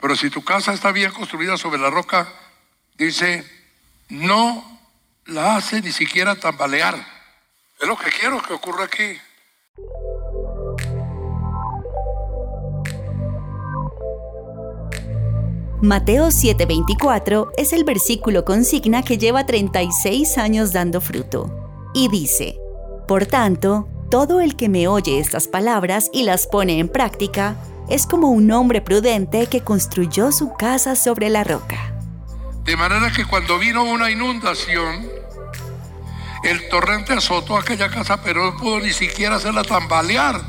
Pero si tu casa está bien construida sobre la roca, dice, no la hace ni siquiera tambalear. Es lo que quiero que ocurra aquí. Mateo 7:24 es el versículo consigna que lleva 36 años dando fruto. Y dice, Por tanto, todo el que me oye estas palabras y las pone en práctica, es como un hombre prudente que construyó su casa sobre la roca. De manera que cuando vino una inundación, el torrente azotó aquella casa, pero no pudo ni siquiera hacerla tambalear,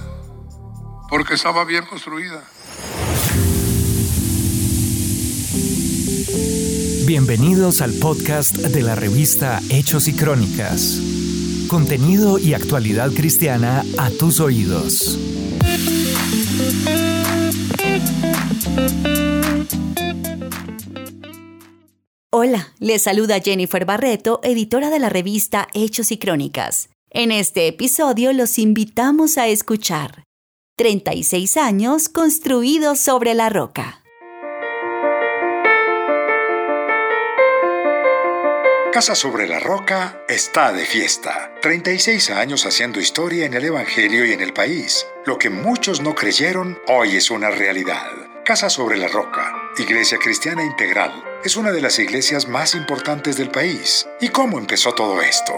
porque estaba bien construida. Bienvenidos al podcast de la revista Hechos y Crónicas. Contenido y actualidad cristiana a tus oídos. Hola, les saluda Jennifer Barreto, editora de la revista Hechos y Crónicas. En este episodio los invitamos a escuchar 36 años construidos sobre la roca. Casa sobre la Roca está de fiesta. 36 años haciendo historia en el Evangelio y en el país. Lo que muchos no creyeron, hoy es una realidad. Casa sobre la Roca, Iglesia Cristiana Integral, es una de las iglesias más importantes del país. ¿Y cómo empezó todo esto?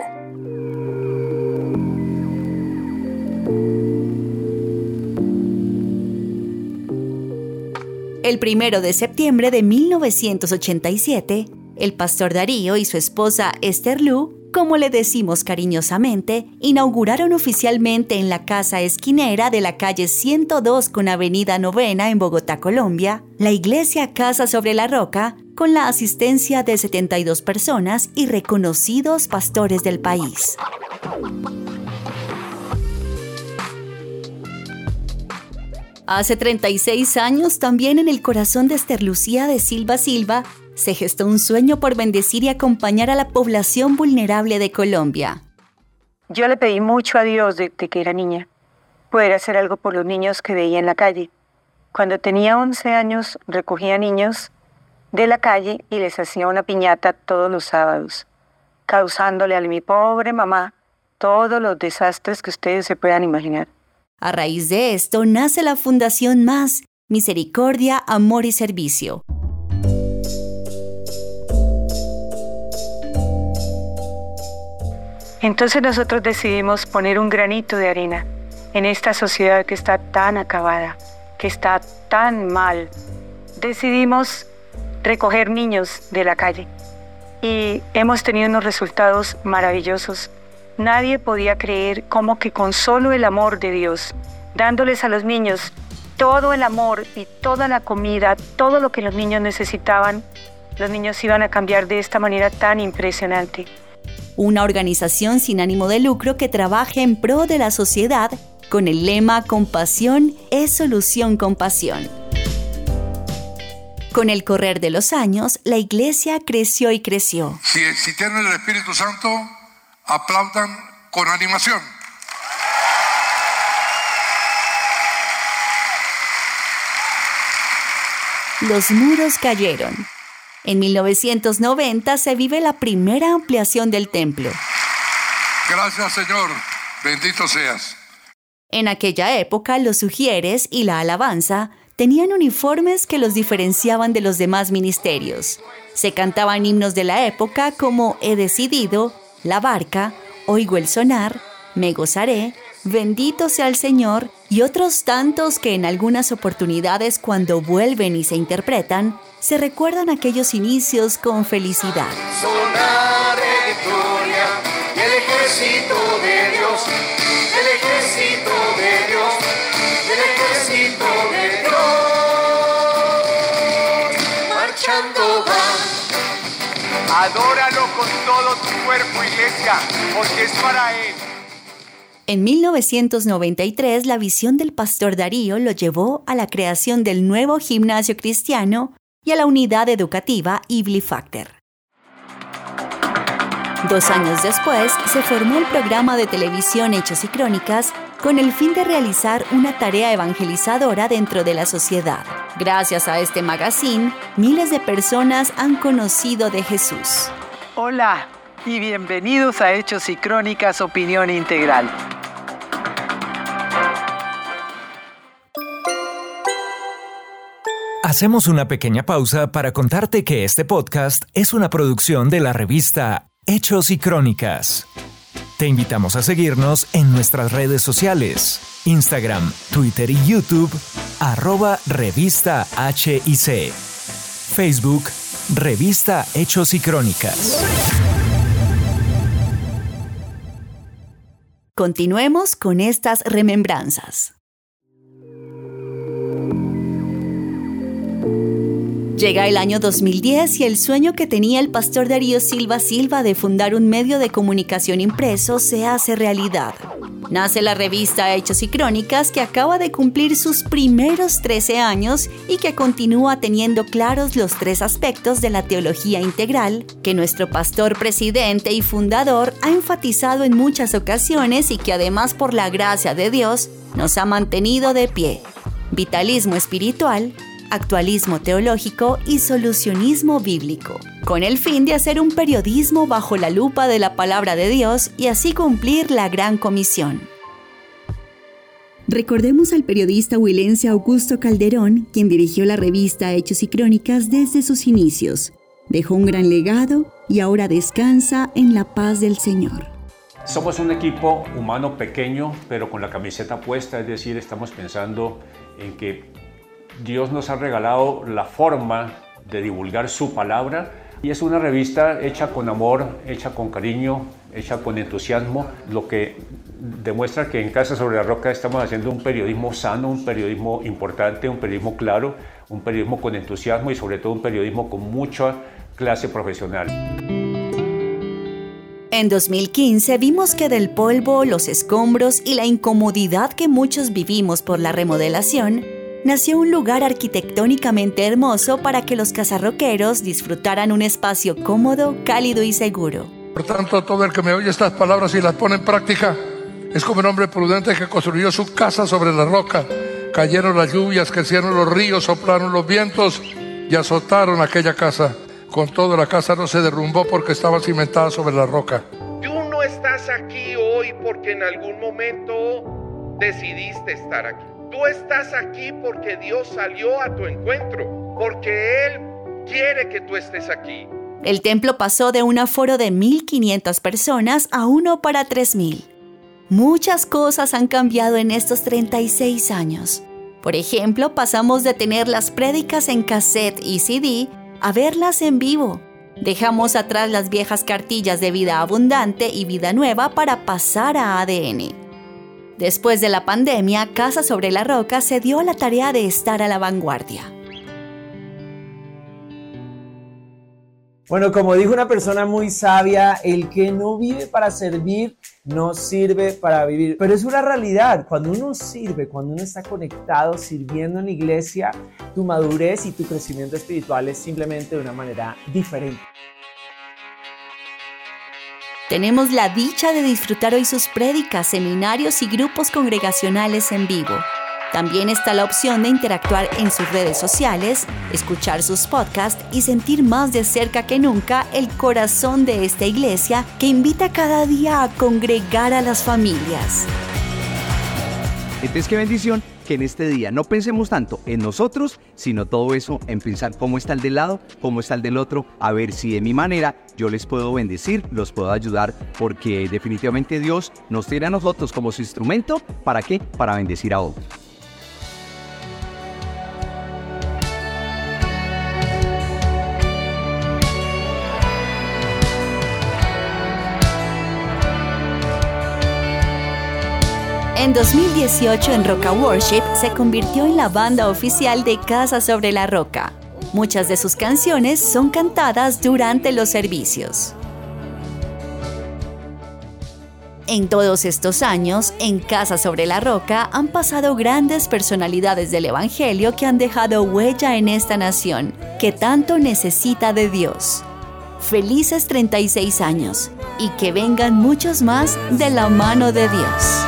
El primero de septiembre de 1987, el pastor Darío y su esposa Esther Lu, como le decimos cariñosamente, inauguraron oficialmente en la casa esquinera de la calle 102 con Avenida Novena en Bogotá, Colombia, la iglesia Casa sobre la Roca, con la asistencia de 72 personas y reconocidos pastores del país. Hace 36 años, también en el corazón de Esther Lucía de Silva Silva, se gestó un sueño por bendecir y acompañar a la población vulnerable de Colombia. Yo le pedí mucho a Dios de, que era niña, poder hacer algo por los niños que veía en la calle. Cuando tenía 11 años recogía niños de la calle y les hacía una piñata todos los sábados, causándole a mi pobre mamá todos los desastres que ustedes se puedan imaginar. A raíz de esto nace la Fundación Más, Misericordia, Amor y Servicio, Entonces nosotros decidimos poner un granito de arena en esta sociedad que está tan acabada, que está tan mal. Decidimos recoger niños de la calle y hemos tenido unos resultados maravillosos. Nadie podía creer cómo que con solo el amor de Dios, dándoles a los niños todo el amor y toda la comida, todo lo que los niños necesitaban, los niños iban a cambiar de esta manera tan impresionante una organización sin ánimo de lucro que trabaja en pro de la sociedad con el lema Compasión es solución con pasión. Con el correr de los años, la iglesia creció y creció. Si, si tienen el Espíritu Santo, aplaudan con animación. Los muros cayeron, en 1990 se vive la primera ampliación del templo. Gracias Señor, bendito seas. En aquella época los sugieres y la alabanza tenían uniformes que los diferenciaban de los demás ministerios. Se cantaban himnos de la época como He decidido, La barca, Oigo el sonar, Me gozaré, Bendito sea el Señor y otros tantos que en algunas oportunidades cuando vuelven y se interpretan se recuerdan aquellos inicios con felicidad. Sonar de victoria, el ejército de Dios, el ejército de Dios, el ejército de Dios, marchando va. Adóralo con todo tu cuerpo, iglesia, porque es para Él. En 1993, la visión del pastor Darío lo llevó a la creación del nuevo gimnasio cristiano y a la unidad educativa Ibli Factor. Dos años después, se formó el programa de televisión Hechos y Crónicas con el fin de realizar una tarea evangelizadora dentro de la sociedad. Gracias a este magazine, miles de personas han conocido de Jesús. Hola y bienvenidos a Hechos y Crónicas Opinión Integral. Hacemos una pequeña pausa para contarte que este podcast es una producción de la revista Hechos y Crónicas. Te invitamos a seguirnos en nuestras redes sociales, Instagram, Twitter y YouTube, arroba revista HIC, Facebook, revista Hechos y Crónicas. Continuemos con estas remembranzas. Llega el año 2010 y el sueño que tenía el pastor Darío Silva Silva de fundar un medio de comunicación impreso se hace realidad. Nace la revista Hechos y Crónicas que acaba de cumplir sus primeros 13 años y que continúa teniendo claros los tres aspectos de la teología integral que nuestro pastor presidente y fundador ha enfatizado en muchas ocasiones y que además por la gracia de Dios nos ha mantenido de pie. Vitalismo espiritual, actualismo teológico y solucionismo bíblico, con el fin de hacer un periodismo bajo la lupa de la palabra de Dios y así cumplir la gran comisión. Recordemos al periodista huilense Augusto Calderón, quien dirigió la revista Hechos y Crónicas desde sus inicios. Dejó un gran legado y ahora descansa en la paz del Señor. Somos un equipo humano pequeño, pero con la camiseta puesta, es decir, estamos pensando en que Dios nos ha regalado la forma de divulgar su palabra y es una revista hecha con amor, hecha con cariño, hecha con entusiasmo, lo que demuestra que en Casa sobre la Roca estamos haciendo un periodismo sano, un periodismo importante, un periodismo claro, un periodismo con entusiasmo y sobre todo un periodismo con mucha clase profesional. En 2015 vimos que del polvo, los escombros y la incomodidad que muchos vivimos por la remodelación, nació un lugar arquitectónicamente hermoso para que los cazarroqueros disfrutaran un espacio cómodo, cálido y seguro. Por tanto, todo el que me oye estas palabras y las pone en práctica es como un hombre prudente que construyó su casa sobre la roca. Cayeron las lluvias, crecieron los ríos, soplaron los vientos y azotaron aquella casa. Con todo, la casa no se derrumbó porque estaba cimentada sobre la roca. Tú no estás aquí hoy porque en algún momento decidiste estar aquí. Tú estás aquí porque Dios salió a tu encuentro, porque Él quiere que tú estés aquí. El templo pasó de un aforo de 1.500 personas a uno para 3.000. Muchas cosas han cambiado en estos 36 años. Por ejemplo, pasamos de tener las prédicas en cassette y CD a verlas en vivo. Dejamos atrás las viejas cartillas de vida abundante y vida nueva para pasar a ADN. Después de la pandemia, Casa sobre la Roca se dio a la tarea de estar a la vanguardia. Bueno, como dijo una persona muy sabia, el que no vive para servir, no sirve para vivir. Pero es una realidad, cuando uno sirve, cuando uno está conectado, sirviendo en la iglesia, tu madurez y tu crecimiento espiritual es simplemente de una manera diferente. Tenemos la dicha de disfrutar hoy sus prédicas, seminarios y grupos congregacionales en vivo. También está la opción de interactuar en sus redes sociales, escuchar sus podcasts y sentir más de cerca que nunca el corazón de esta iglesia que invita cada día a congregar a las familias. Entonces, qué bendición que en este día no pensemos tanto en nosotros, sino todo eso en pensar cómo está el del lado, cómo está el del otro, a ver si de mi manera yo les puedo bendecir, los puedo ayudar, porque definitivamente Dios nos tiene a nosotros como su instrumento, ¿para qué? Para bendecir a otros. En 2018 en Roca Worship se convirtió en la banda oficial de Casa sobre la Roca. Muchas de sus canciones son cantadas durante los servicios. En todos estos años, en Casa sobre la Roca han pasado grandes personalidades del Evangelio que han dejado huella en esta nación, que tanto necesita de Dios. Felices 36 años y que vengan muchos más de la mano de Dios.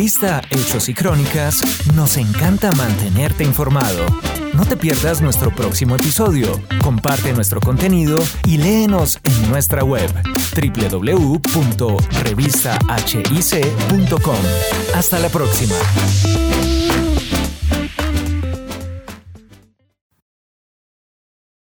Revista Hechos y Crónicas nos encanta mantenerte informado. No te pierdas nuestro próximo episodio, comparte nuestro contenido y léenos en nuestra web www.revistahic.com. Hasta la próxima.